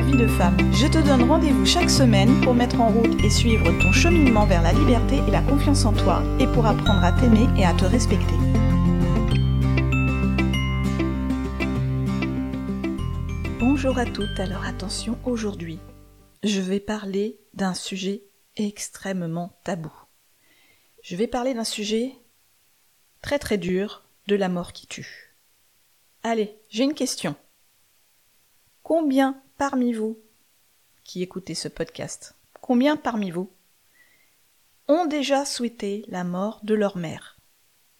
vie de femme. Je te donne rendez-vous chaque semaine pour mettre en route et suivre ton cheminement vers la liberté et la confiance en toi et pour apprendre à t'aimer et à te respecter. Bonjour à toutes, alors attention, aujourd'hui, je vais parler d'un sujet extrêmement tabou. Je vais parler d'un sujet très très dur, de la mort qui tue. Allez, j'ai une question. Combien parmi vous qui écoutez ce podcast, combien parmi vous ont déjà souhaité la mort de leur mère?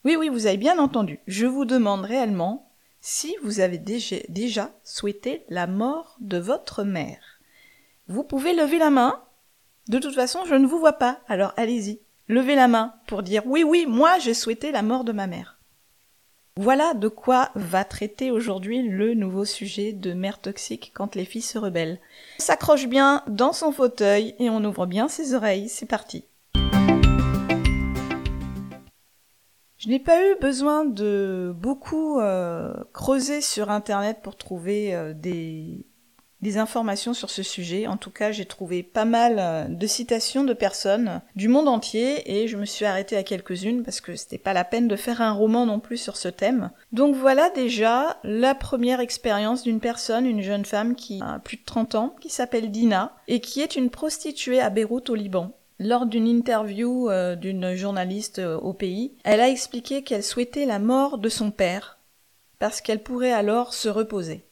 Oui, oui, vous avez bien entendu. Je vous demande réellement si vous avez déjà, souhaité la mort de votre mère. Vous pouvez lever la main. De toute façon, je ne vous vois pas, alors allez-y. Levez la main pour dire oui, oui, moi j'ai souhaité la mort de ma mère. Voilà de quoi va traiter aujourd'hui le nouveau sujet de mère toxique quand les filles se rebellent. On s'accroche bien dans son fauteuil et on ouvre bien ses oreilles, c'est parti. Je n'ai pas eu besoin de beaucoup euh, creuser sur internet pour trouver euh, des des informations sur ce sujet. En tout cas, j'ai trouvé pas mal euh, de citations de personnes du monde entier et je me suis arrêtée à quelques-unes parce que c'était pas la peine de faire un roman non plus sur ce thème. Donc voilà déjà la première expérience d'une personne, une jeune femme qui a plus de 30 ans, qui s'appelle Dina et qui est une prostituée à Beyrouth au Liban. Lors d'une interview euh, d'une journaliste euh, au pays, elle a expliqué qu'elle souhaitait la mort de son père parce qu'elle pourrait alors se reposer.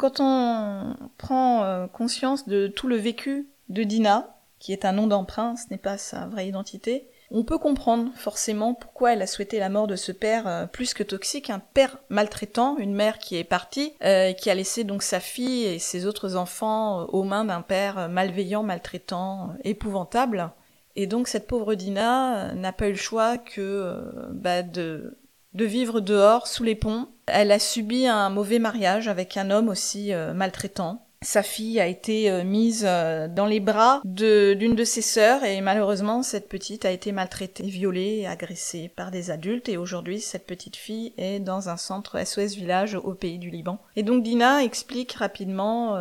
Quand on prend euh, conscience de tout le vécu de Dina, qui est un nom d'emprunt, ce n'est pas sa vraie identité, on peut comprendre forcément pourquoi elle a souhaité la mort de ce père euh, plus que toxique, un père maltraitant, une mère qui est partie, euh, qui a laissé donc sa fille et ses autres enfants aux mains d'un père malveillant, maltraitant, épouvantable. Et donc cette pauvre Dina n'a pas eu le choix que bah, de de vivre dehors, sous les ponts. Elle a subi un mauvais mariage avec un homme aussi euh, maltraitant. Sa fille a été euh, mise euh, dans les bras d'une de, ses sœurs et malheureusement cette petite a été maltraitée, violée agressée par des adultes et aujourd'hui cette petite fille est dans un centre SOS village au pays du Liban. Et donc Dina explique rapidement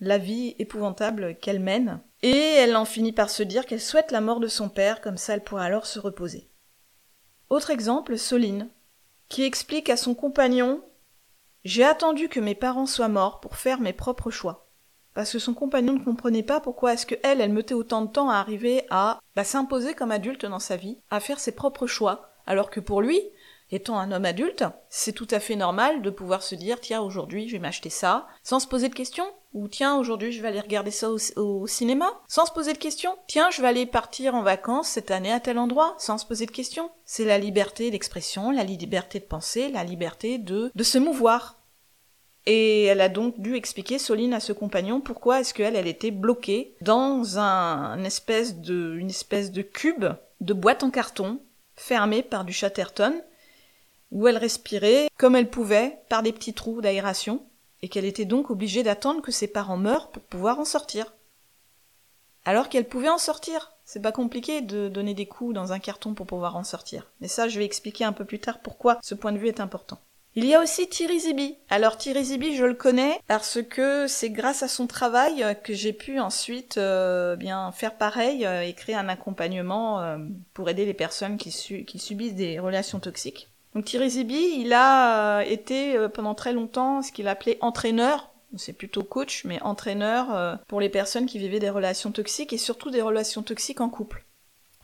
la vie épouvantable qu'elle mène et elle en finit par se dire qu'elle souhaite la mort de son père comme ça elle pourra alors se reposer. Autre exemple, Soline, qui explique à son compagnon J'ai attendu que mes parents soient morts pour faire mes propres choix. Parce que son compagnon ne comprenait pas pourquoi est-ce que elle, elle mettait autant de temps à arriver à bah, s'imposer comme adulte dans sa vie, à faire ses propres choix, alors que pour lui, étant un homme adulte, c'est tout à fait normal de pouvoir se dire tiens aujourd'hui je vais m'acheter ça, sans se poser de questions, ou tiens aujourd'hui je vais aller regarder ça au, cinéma, sans se poser de questions, tiens je vais aller partir en vacances cette année à tel endroit, sans se poser de questions. C'est la liberté d'expression, la liberté de penser, la liberté de, de se mouvoir. Et elle a donc dû expliquer, Soline, à ce compagnon, pourquoi est-ce qu'elle, elle était bloquée dans un, espèce de, une espèce de cube de boîte en carton, fermée par du Chatterton, où elle respirait comme elle pouvait par des petits trous d'aération, et qu'elle était donc obligée d'attendre que ses parents meurent pour pouvoir en sortir. Alors qu'elle pouvait en sortir. C'est pas compliqué de donner des coups dans un carton pour pouvoir en sortir. Mais ça, je vais expliquer un peu plus tard pourquoi ce point de vue est important. Il y a aussi Thierry Zibi. Alors Thierry Zibi, je le connais parce que c'est grâce à son travail que j'ai pu ensuite euh, bien faire pareil euh, et créer un accompagnement euh, pour aider les personnes qui, qui subissent des relations toxiques. Donc Thierry Zibi, il a euh, été euh, pendant très longtemps ce qu'il appelait entraîneur c'est plutôt coach, mais entraîneur euh, pour les personnes qui vivaient des relations toxiques et surtout des relations toxiques en couple.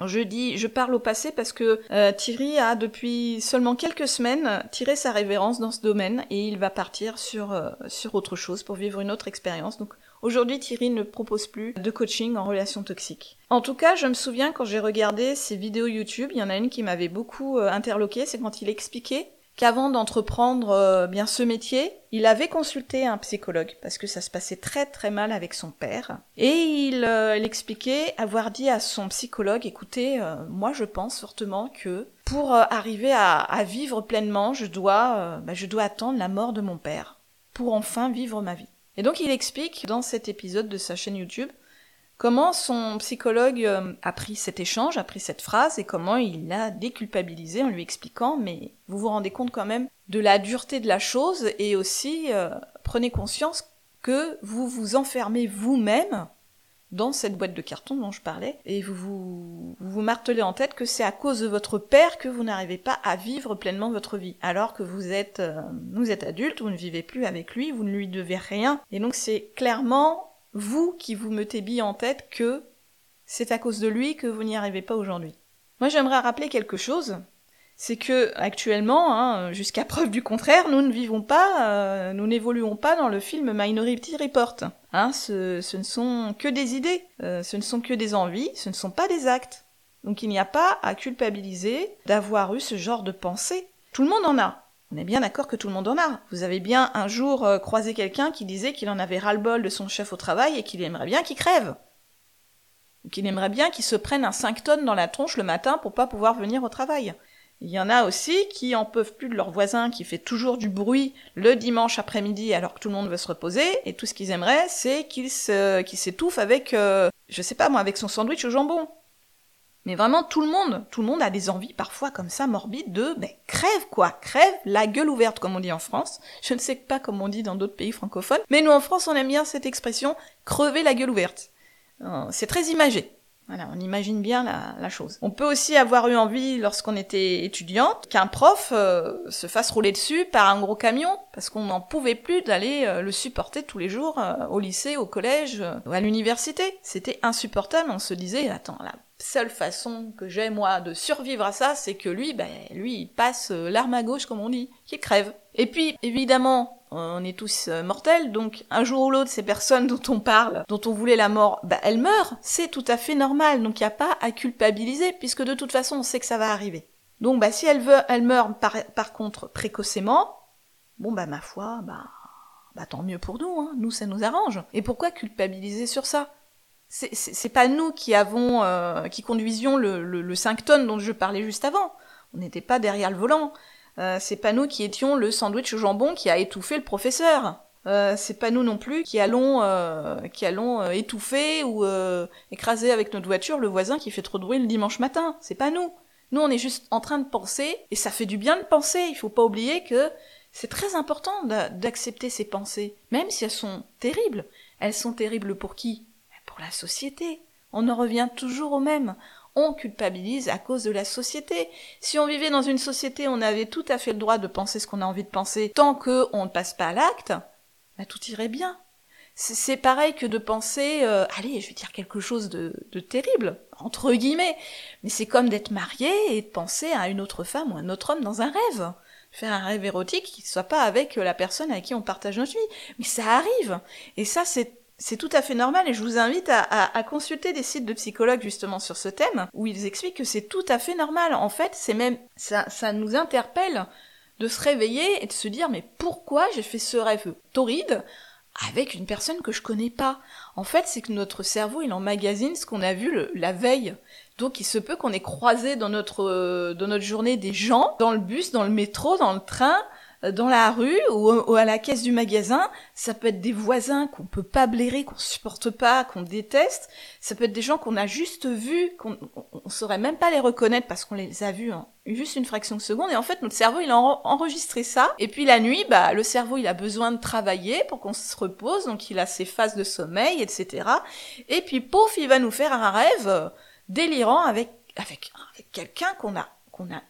Je dis, je parle au passé parce que Thierry a depuis seulement quelques semaines tiré sa révérence dans ce domaine et il va partir sur sur autre chose pour vivre une autre expérience. Aujourd'hui, Thierry ne propose plus de coaching en relation toxique. En tout cas, je me souviens quand j'ai regardé ses vidéos YouTube, il y en a une qui m'avait beaucoup euh, interloqué, c'est quand il expliquait qu'avant d'entreprendre euh, bien ce métier, il avait consulté un psychologue parce que ça se passait très très mal avec son père. Et il, euh, expliquait avoir dit à son psychologue, écoutez, euh, moi je pense fortement que pour arriver à, vivre pleinement, je dois, bah, je dois attendre la mort de mon père pour enfin vivre ma vie. Et donc il explique dans cet épisode de sa chaîne YouTube Comment son psychologue euh, a pris cet échange, a pris cette phrase et comment il l'a déculpabilisé en lui expliquant mais vous vous rendez compte quand même de la dureté de la chose et aussi euh, prenez conscience que vous vous enfermez vous-même dans cette boîte de carton dont je parlais et vous vous, vous, martelez en tête que c'est à cause de votre père que vous n'arrivez pas à vivre pleinement votre vie. Alors que vous êtes euh, vous êtes adulte, vous ne vivez plus avec lui, vous ne lui devez rien. Et donc c'est clairement vous qui vous mettez bien en tête que c'est à cause de lui que vous n'y arrivez pas aujourd'hui. Moi j'aimerais rappeler quelque chose, c'est que actuellement, hein, jusqu'à preuve du contraire, nous ne vivons pas, euh, nous n'évoluons pas dans le film Minority Report. Hein, ce, ne sont que des idées, euh, ce ne sont que des envies, ce ne sont pas des actes. Donc il n'y a pas à culpabiliser d'avoir eu ce genre de pensée. Tout le monde en a. On est bien d'accord que tout le monde en a. Vous avez bien un jour euh, croisé quelqu'un qui disait qu'il en avait ras-le-bol de son chef au travail et qu'il aimerait bien qu'il crève. Ou qu'il aimerait bien qu'il se prenne un 5 tonnes dans la tronche le matin pour pas pouvoir venir au travail. Il y en a aussi qui en peuvent plus de leur voisin qui fait toujours du bruit le dimanche après-midi alors que tout le monde veut se reposer et tout ce qu'ils aimeraient c'est qu'il s'étouffe avec euh, je sais pas moi avec son sandwich au jambon. Mais vraiment, tout le monde, tout le monde a des envies parfois comme ça morbides de, ben, crève quoi, crève la gueule ouverte comme on dit en France. Je ne sais pas comment on dit dans d'autres pays francophones, mais nous en France on aime bien cette expression, crever la gueule ouverte. Euh, c'est très imagé. Voilà, on imagine bien la, chose. On peut aussi avoir eu envie, lorsqu'on était étudiante, qu'un prof euh, se fasse rouler dessus par un gros camion, parce qu'on n'en pouvait plus d'aller euh, le supporter tous les jours au lycée, au collège, à l'université. C'était insupportable, on se disait, attends, là, seule façon que j'ai moi de survivre à ça, c'est que lui, ben, lui, il passe euh, l'arme à gauche, comme on dit, qu'il crève. Et puis, évidemment, on est tous euh, mortels, donc un jour ou l'autre, ces personnes dont on parle, dont on voulait la mort, ben, elles meurent, c'est tout à fait normal, donc il n'y a pas à culpabiliser, puisque de toute façon, on sait que ça va arriver. Donc, bah, si elle veut, elle meurt par, contre précocement, bon, bah, ma foi, bah, bah, tant mieux pour nous, hein. nous, ça nous arrange. Et pourquoi culpabiliser sur ça? C'est pas nous qui avons, euh, qui conduisions le, le, 5 tonnes dont je parlais juste avant. On n'était pas derrière le volant. Euh, c'est pas nous qui étions le sandwich au jambon qui a étouffé le professeur. Euh, c'est pas nous non plus qui allons, euh, qui allons étouffer ou écraser avec notre voiture le voisin qui fait trop de bruit le dimanche matin. C'est pas nous. Nous, on est juste en train de penser, et ça fait du bien de penser. Il faut pas oublier que c'est très important d'accepter ces pensées, même si elles sont terribles. Elles sont terribles pour qui? La société. On en revient toujours au même. On culpabilise à cause de la société. Si on vivait dans une société on avait tout à fait le droit de penser ce qu'on a envie de penser tant qu'on ne passe pas à l'acte, bah, tout irait bien. C'est pareil que de penser, euh, allez, je vais dire quelque chose de, de terrible, entre guillemets, mais c'est comme d'être marié et de penser à une autre femme ou un autre homme dans un rêve. Faire un rêve érotique qui ne soit pas avec la personne avec qui on partage notre vie. Mais ça arrive. Et ça, c'est c'est tout à fait normal et je vous invite à, consulter des sites de psychologues justement sur ce thème où ils expliquent que c'est tout à fait normal. En fait, c'est même ça, ça nous interpelle de se réveiller et de se dire mais pourquoi j'ai fait ce rêve torride avec une personne que je connais pas? En fait, c'est que notre cerveau, il emmagasine ce qu'on a vu la veille. Donc, il se peut qu'on ait croisé dans notre, dans notre journée des gens, dans le bus, dans le métro, dans le train, euh, dans la rue ou, à la caisse du magasin, ça peut être des voisins qu'on peut pas blairer, qu'on supporte pas, qu'on déteste, ça peut être des gens qu'on a juste vus, qu'on on, saurait même pas les reconnaître parce qu'on les a vus en juste une fraction de seconde. Et en fait notre cerveau il a enregistré ça. Et puis la nuit bah le cerveau il a besoin de travailler pour qu'on se repose. Donc il a ses phases de sommeil etc et puis pouf il va nous faire un rêve délirant avec avec, avec quelqu'un qu'on a qu'on a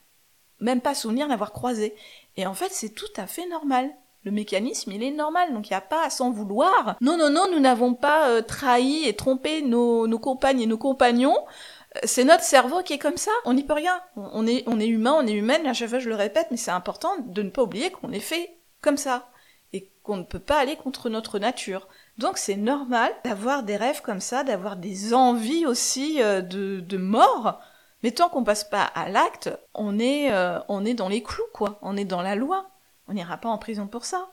même pas souvenir d'avoir croisé et en fait, c'est tout à fait normal. Le mécanisme, il est normal, donc il n'y a pas à s'en vouloir. Non, non, non, nous n'avons pas euh, trahi et trompé nos, nos compagnes et nos compagnons. Euh, c'est notre cerveau qui est comme ça. On n'y peut rien. On est, on est humain, on est humaine. À chaque fois, je le répète, mais c'est important de ne pas oublier qu'on est fait comme ça et qu'on ne peut pas aller contre notre nature. Donc c'est normal d'avoir des rêves comme ça, d'avoir des envies aussi euh, de, de mort Mais tant qu'on passe pas à l'acte, on est, euh, on est dans les clous, quoi. On est dans la loi. On n'ira pas en prison pour ça.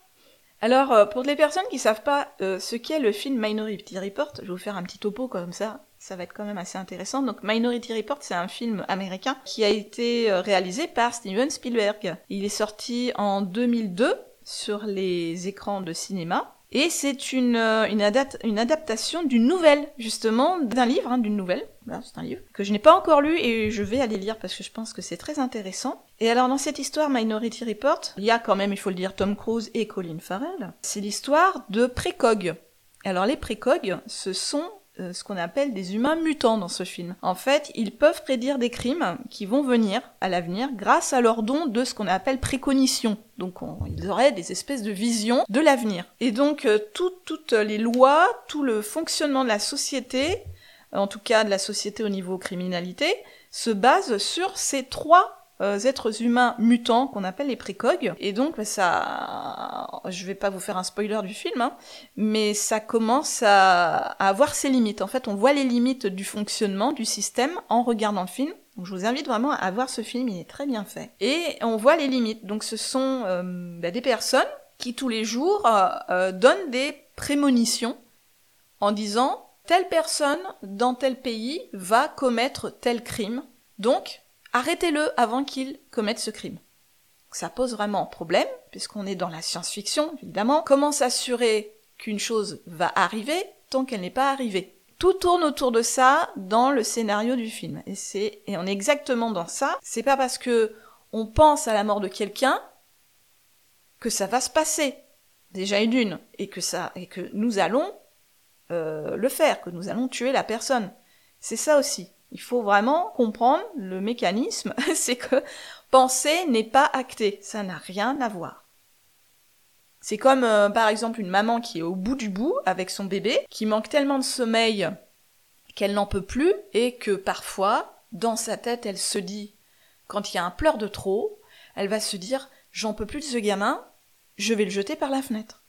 Alors, euh, pour les personnes qui savent pas euh, ce qu'est le film Minority Report, je vais vous faire un petit topo comme ça, ça va être quand même assez intéressant. Donc, Minority Report, c'est un film américain qui a été réalisé par Steven Spielberg. Il est sorti en 2002 sur les écrans de cinéma. Et c'est une, euh, une, adaptation d'une nouvelle, justement, d'un livre, hein, d'une nouvelle. C'est un livre que je n'ai pas encore lu et je vais aller lire parce que je pense que c'est très intéressant. Et alors dans cette histoire Minority Report, il y a quand même, il faut le dire, Tom Cruise et Colin Farrell. C'est l'histoire de précogs. Alors les précogs, ce sont euh, ce qu'on appelle des humains mutants dans ce film. En fait, ils peuvent prédire des crimes qui vont venir à l'avenir grâce à leur don de ce qu'on appelle précognition. Donc ils auraient des espèces de visions de l'avenir. Et donc euh, toutes les lois, tout le fonctionnement de la société, en tout cas de la société au niveau criminalité, se base sur ces trois euh, êtres humains mutants qu'on appelle les précogs. Et donc, bah, ça, je vais pas vous faire un spoiler du film, hein, mais ça commence à, avoir ses limites. En fait, on voit les limites du fonctionnement du système en regardant le film. Donc, je vous invite vraiment à voir ce film, il est très bien fait. Et on voit les limites. Donc, ce sont euh, bah, des personnes qui tous les jours euh, donnent des prémonitions en disant telle personne dans tel pays va commettre tel crime. Donc, arrêtez-le avant qu'il commette ce crime. Ça pose vraiment problème, puisqu'on est dans la science-fiction, évidemment. Comment s'assurer qu'une chose va arriver tant qu'elle n'est pas arrivée? Tout tourne autour de ça dans le scénario du film. Et c'est, et on est exactement dans ça. C'est pas parce que on pense à la mort de quelqu'un que ça va se passer. Déjà une d'une. Et que ça, et que nous allons euh, le faire, que nous allons tuer la personne. C'est ça aussi. Il faut vraiment comprendre le mécanisme, c'est que penser n'est pas acté, ça n'a rien à voir. C'est comme euh, par exemple une maman qui est au bout du bout avec son bébé, qui manque tellement de sommeil qu'elle n'en peut plus et que parfois, dans sa tête, elle se dit, quand il y a un pleur de trop, elle va se dire, j'en peux plus de ce gamin, je vais le jeter par la fenêtre.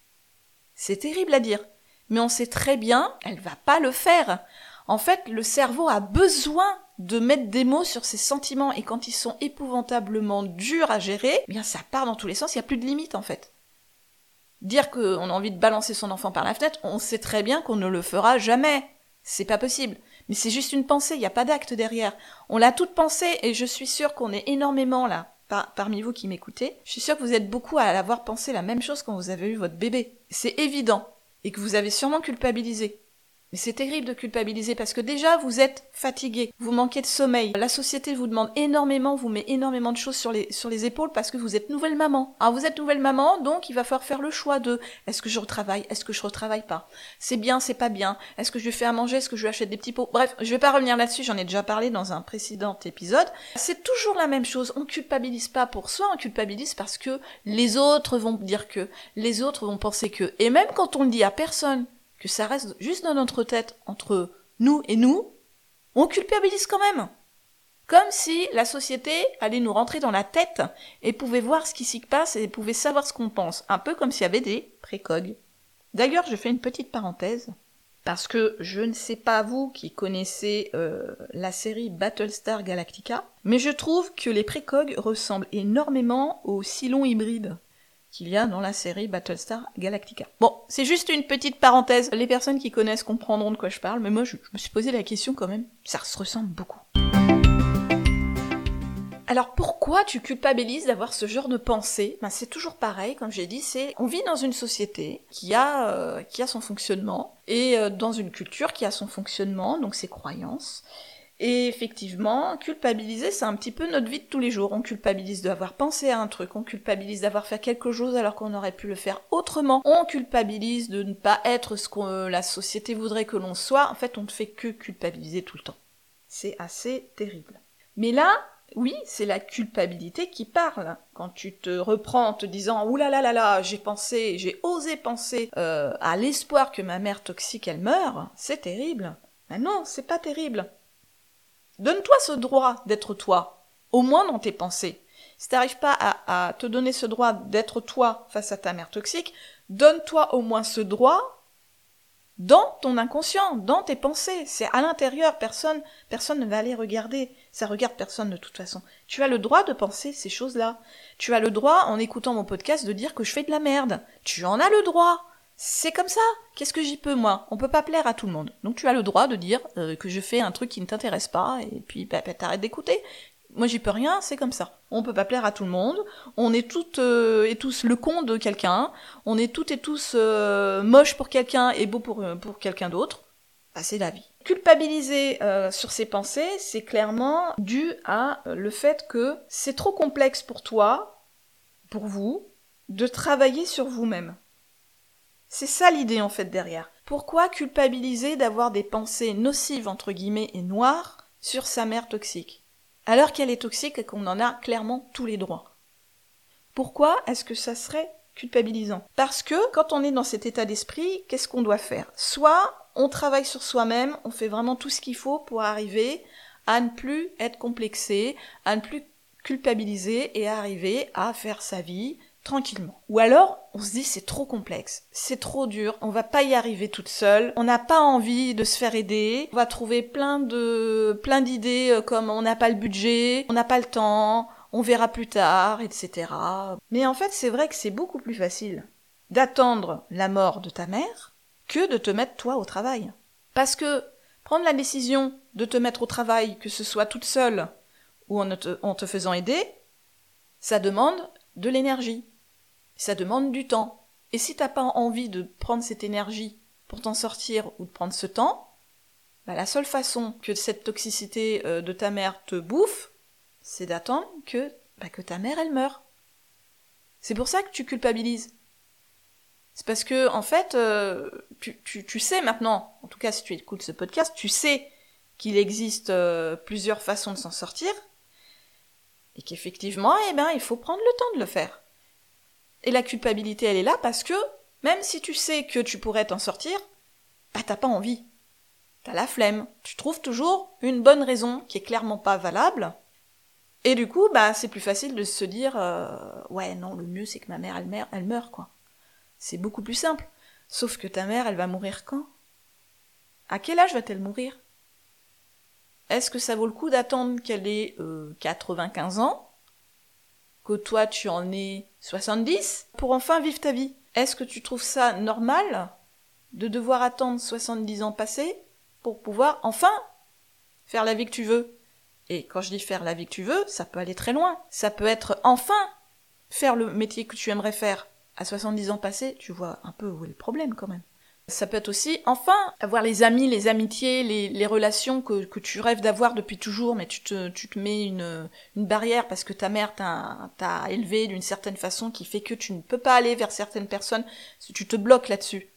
C'est terrible à dire, mais on sait très bien, elle va pas le faire. En fait, le cerveau a besoin de mettre des mots sur ses sentiments et quand ils sont épouvantablement durs à gérer, eh bien ça part dans tous les sens, il n'y a plus de limite en fait. Dire qu'on a envie de balancer son enfant par la fenêtre, on sait très bien qu'on ne le fera jamais. C'est pas possible. Mais c'est juste une pensée, il n'y a pas d'acte derrière. On l'a toute pensée et je suis sûre qu'on est énormément là, parmi vous qui m'écoutez. Je suis sûre que vous êtes beaucoup à l'avoir pensé la même chose quand vous avez eu votre bébé. C'est évident. Et que vous avez sûrement culpabilisé. C'est terrible de culpabiliser parce que déjà vous êtes fatigué, vous manquez de sommeil. La société vous demande énormément, vous met énormément de choses sur les, sur les épaules parce que vous êtes nouvelle maman. Alors vous êtes nouvelle maman, donc il va falloir faire le choix de est-ce que je retravaille, est-ce que je retravaille pas? C'est bien, c'est pas bien. Est-ce que je vais faire à manger, est-ce que je vais acheter des petits pots? Bref, je vais pas revenir là-dessus, j'en ai déjà parlé dans un précédent épisode. C'est toujours la même chose. On culpabilise pas pour soi, on culpabilise parce que les autres vont dire que, les autres vont penser que. Et même quand on le dit à personne, ça reste juste dans notre tête entre nous et nous, on culpabilise quand même. Comme si la société allait nous rentrer dans la tête et pouvait voir ce qui s'y passe et pouvait savoir ce qu'on pense. Un peu comme s'il y avait des précogs. D'ailleurs, je fais une petite parenthèse. Parce que je ne sais pas vous qui connaissez euh, la série Battlestar Galactica, mais je trouve que les précogs ressemblent énormément aux Cylons hybrides qu'il y a dans la série Battlestar Galactica. Bon, c'est juste une petite parenthèse. Les personnes qui connaissent comprendront de quoi je parle, mais moi je, me suis posé la question quand même. Ça se ressemble beaucoup. Alors pourquoi tu culpabilises d'avoir ce genre de pensée? Ben, C'est toujours pareil, comme j'ai dit, c'est on vit dans une société qui a, euh, qui a son fonctionnement et euh, dans une culture qui a son fonctionnement, donc ses croyances. Et effectivement, culpabiliser, c'est un petit peu notre vie de tous les jours. On culpabilise d'avoir pensé à un truc, on culpabilise d'avoir fait quelque chose alors qu'on aurait pu le faire autrement, on culpabilise de ne pas être ce que la société voudrait que l'on soit. En fait, on ne fait que culpabiliser tout le temps. C'est assez terrible. Mais là, oui, c'est la culpabilité qui parle. Quand tu te reprends en te disant Ouh là là là là, j'ai pensé, j'ai osé penser euh, à l'espoir que ma mère toxique elle meure, c'est terrible. Mais non, c'est pas terrible. Donne-toi ce droit d'être toi, au moins dans tes pensées. Si t'arrives pas à, te donner ce droit d'être toi face à ta mère toxique, donne-toi au moins ce droit dans ton inconscient, dans tes pensées. C'est à l'intérieur, personne, personne ne va aller regarder. Ça regarde personne de toute façon. Tu as le droit de penser ces choses-là. Tu as le droit, en écoutant mon podcast, de dire que je fais de la merde. Tu en as le droit. C'est comme ça. Qu'est-ce que j'y peux, moi? On peut pas plaire à tout le monde. Donc tu as le droit de dire euh, que je fais un truc qui ne t'intéresse pas, et puis bah, bah, t'arrêtes d'écouter. Moi j'y peux rien, c'est comme ça. On peut pas plaire à tout le monde. On est toutes euh, et tous le con de quelqu'un. On est toutes et tous euh, moches pour quelqu'un et beaux pour, pour quelqu'un d'autre. Bah, c'est la vie. Culpabiliser sur ses pensées, c'est clairement dû à le fait que c'est trop complexe pour toi, pour vous, de travailler sur vous-même. C'est ça l'idée en fait derrière. Pourquoi culpabiliser d'avoir des pensées nocives entre guillemets et noires sur sa mère toxique? Alors qu'elle est toxique et qu'on en a clairement tous les droits. Pourquoi est-ce que ça serait culpabilisant? Parce que quand on est dans cet état d'esprit, qu'est-ce qu'on doit faire? Soit on travaille sur soi-même, on fait vraiment tout ce qu'il faut pour arriver à ne plus être complexé, à ne plus culpabiliser et arriver à faire sa vie tranquillement. Ou alors, on se dit c'est trop complexe, c'est trop dur, on va pas y arriver toute seule, on n'a pas envie de se faire aider, on va trouver plein de plein d'idées euh, comme on n'a pas le budget, on n'a pas le temps, on verra plus tard, etc. Mais en fait, c'est vrai que c'est beaucoup plus facile d'attendre la mort de ta mère que de te mettre toi au travail. Parce que prendre la décision de te mettre au travail, que ce soit toute seule ou en te, en te faisant aider, ça demande de l'énergie. Ça demande du temps. Et si t'as pas envie de prendre cette énergie pour t'en sortir ou de prendre ce temps, bah la seule façon que cette toxicité euh, de ta mère te bouffe, c'est d'attendre que, bah que ta mère elle meure. C'est pour ça que tu culpabilises. C'est parce que, en fait, euh, tu, sais maintenant, en tout cas si tu écoutes ce podcast, tu sais qu'il existe euh, plusieurs façons de s'en sortir, et qu'effectivement, eh ben, il faut prendre le temps de le faire. Et la culpabilité, elle est là parce que, même si tu sais que tu pourrais t'en sortir, bah t'as pas envie. T'as la flemme. Tu trouves toujours une bonne raison qui est clairement pas valable. Et du coup, bah c'est plus facile de se dire euh, ouais non, le mieux c'est que ma mère elle meurt, quoi. C'est beaucoup plus simple. Sauf que ta mère, elle va mourir quand? À quel âge va-t-elle mourir? Est-ce que ça vaut le coup d'attendre qu'elle ait euh, 95 ans? Que toi tu en es 70 pour enfin vivre ta vie. Est-ce que tu trouves ça normal de devoir attendre 70 ans passés pour pouvoir enfin faire la vie que tu veux? Et quand je dis faire la vie que tu veux, ça peut aller très loin. Ça peut être enfin faire le métier que tu aimerais faire. À 70 ans passés, tu vois un peu où est le problème quand même. Ça peut être aussi, enfin, avoir les amis, les amitiés, les, relations que, tu rêves d'avoir depuis toujours, mais tu te, mets une, barrière parce que ta mère t'a élevé d'une certaine façon qui fait que tu ne peux pas aller vers certaines personnes, tu te bloques là-dessus.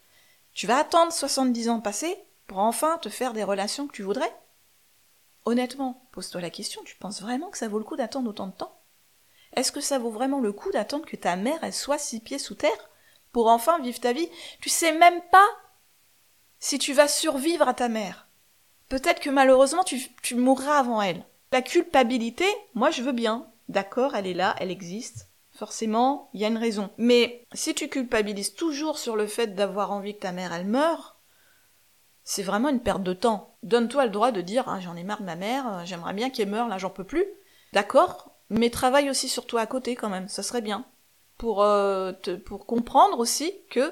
Tu vas attendre 70 ans passés pour enfin te faire des relations que tu voudrais? Honnêtement, pose-toi la question, tu penses vraiment que ça vaut le coup d'attendre autant de temps? Est-ce que ça vaut vraiment le coup d'attendre que ta mère soit six pieds sous terre? Pour enfin vivre ta vie. Tu sais même pas si tu vas survivre à ta mère. Peut-être que malheureusement tu, mourras avant elle. La culpabilité, moi je veux bien. D'accord, elle est là, elle existe. Forcément, il y a une raison. Mais si tu culpabilises toujours sur le fait d'avoir envie que ta mère elle meure, c'est vraiment une perte de temps. Donne-toi le droit de dire ah, j'en ai marre de ma mère, j'aimerais bien qu'elle meure, là j'en peux plus. D'accord, mais travaille aussi sur toi à côté quand même, ça serait bien pour, euh, pour comprendre aussi que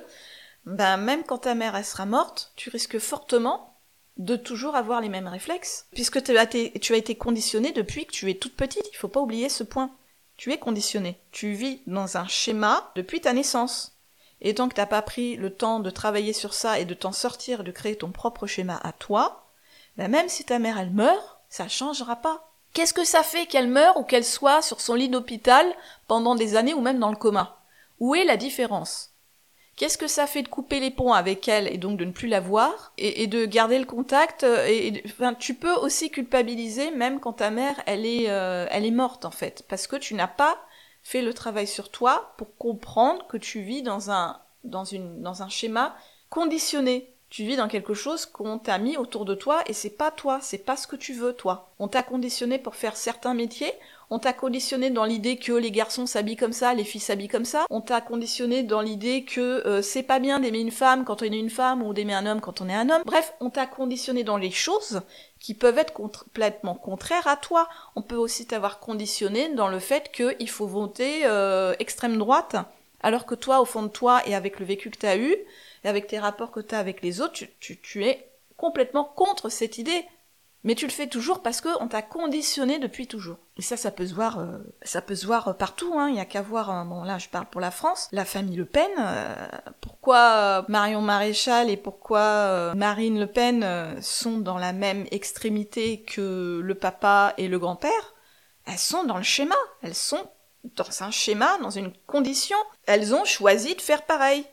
ben, même quand ta mère elle sera morte, tu risques fortement de toujours avoir les mêmes réflexes, puisque tu as, été, conditionné depuis que tu es toute petite, il faut pas oublier ce point. Tu es conditionné. Tu vis dans un schéma depuis ta naissance. Et tant que t'as pas pris le temps de travailler sur ça et de t'en sortir, de créer ton propre schéma à toi, ben même si ta mère elle meurt, ça changera pas. Qu'est-ce que ça fait qu'elle meure ou qu'elle soit sur son lit d'hôpital pendant des années ou même dans le coma? Où est la différence? Qu'est-ce que ça fait de couper les ponts avec elle et donc de ne plus la voir et, de garder le contact enfin, tu peux aussi culpabiliser même quand ta mère elle est euh, elle est morte en fait parce que tu n'as pas fait le travail sur toi pour comprendre que tu vis dans un dans une dans un schéma conditionné Tu vis dans quelque chose qu'on t'a mis autour de toi et c'est pas toi, c'est pas ce que tu veux toi. On t'a conditionné pour faire certains métiers, on t'a conditionné dans l'idée que les garçons s'habillent comme ça, les filles s'habillent comme ça. On t'a conditionné dans l'idée que euh, c'est pas bien d'aimer une femme quand on est une femme ou d'aimer un homme quand on est un homme. Bref, on t'a conditionné dans les choses qui peuvent être complètement contraires à toi. On peut aussi t'avoir conditionné dans le fait qu'il faut voter euh, extrême droite, alors que toi, au fond de toi, et avec le vécu que tu as eu, avec tes rapports que tu as avec les autres, tu, tu es complètement contre cette idée. Mais tu le fais toujours parce qu'on t'a conditionné depuis toujours. Et ça, ça peut se voir, euh, ça peut se voir partout. Hein. Il y a qu'à voir. Euh, bon, là, je parle pour la France. La famille Le Pen. Euh, pourquoi Marion Maréchal et pourquoi Marine Le Pen sont dans la même extrémité que le papa et le grand-père? Elles sont dans le schéma. Elles sont dans un schéma, dans une condition. Elles ont choisi de faire pareil.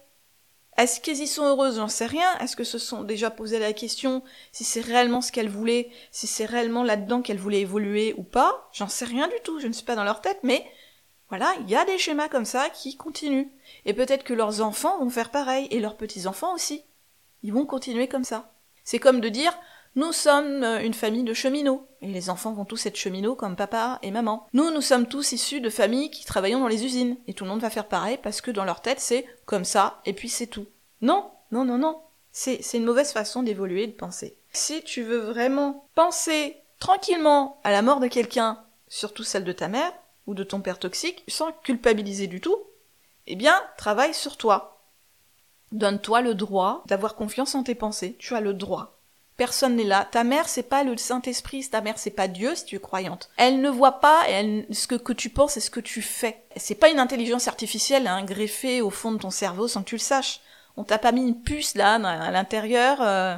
Est-ce qu'elles y sont heureuses? J'en sais rien. Est-ce que se sont déjà posé la question si c'est réellement ce qu'elles voulaient, si c'est réellement là-dedans qu'elles voulaient évoluer ou pas? J'en sais rien du tout. Je ne suis pas dans leur tête, mais voilà, il y a des schémas comme ça qui continuent. Et peut-être que leurs enfants vont faire pareil, et leurs petits-enfants aussi. Ils vont continuer comme ça. C'est comme de dire, nous sommes euh, une famille de cheminots, et les enfants vont tous être cheminots comme papa et maman. Nous, nous sommes tous issus de familles qui travaillons dans les usines, et tout le monde va faire pareil parce que dans leur tête c'est comme ça, et puis c'est tout. Non, non, non, non. C'est, une mauvaise façon d'évoluer et de penser. Si tu veux vraiment penser tranquillement à la mort de quelqu'un, surtout celle de ta mère, ou de ton père toxique, sans culpabiliser du tout, eh bien, travaille sur toi. Donne-toi le droit d'avoir confiance en tes pensées. Tu as le droit. Personne n'est là. Ta mère, c'est pas le Saint-Esprit, ta mère, c'est pas Dieu si tu es croyante. Elle ne voit pas ce que, que tu penses et ce que tu fais. C'est pas une intelligence artificielle hein, greffée au fond de ton cerveau sans que tu le saches. On t'a pas mis une puce là à l'intérieur euh,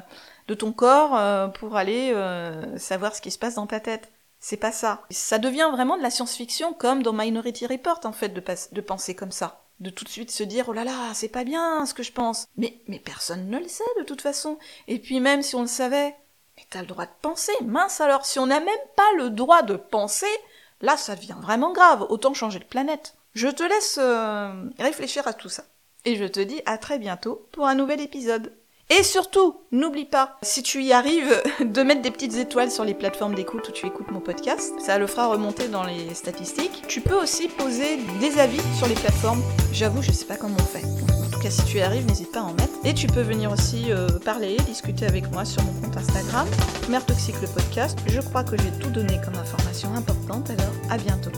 de ton corps euh, pour aller euh, savoir ce qui se passe dans ta tête. C'est pas ça. Ça devient vraiment de la science-fiction comme dans Minority Report en fait de, de penser comme ça de tout de suite se dire oh là là c'est pas bien ce que je pense. Mais mais personne ne le sait de toute façon. Et puis même si on le savait mais t'as le droit de penser mince alors. Si on n'a même pas le droit de penser là ça devient vraiment grave. Autant changer de planète. Je te laisse euh, réfléchir à tout ça. Et je te dis à très bientôt pour un nouvel épisode et surtout, n'oublie pas, si tu y arrives, de mettre des petites étoiles sur les plateformes d'écoute où tu écoutes mon podcast. Ça le fera remonter dans les statistiques. Tu peux aussi poser des avis sur les plateformes. J'avoue, je sais pas comment on fait. En tout cas, si tu y arrives, n'hésite pas à en mettre. Et tu peux venir aussi euh, parler, discuter avec moi sur mon compte Instagram, Mère Toxique le podcast. Je crois que j'ai tout donné comme information importante, alors à bientôt.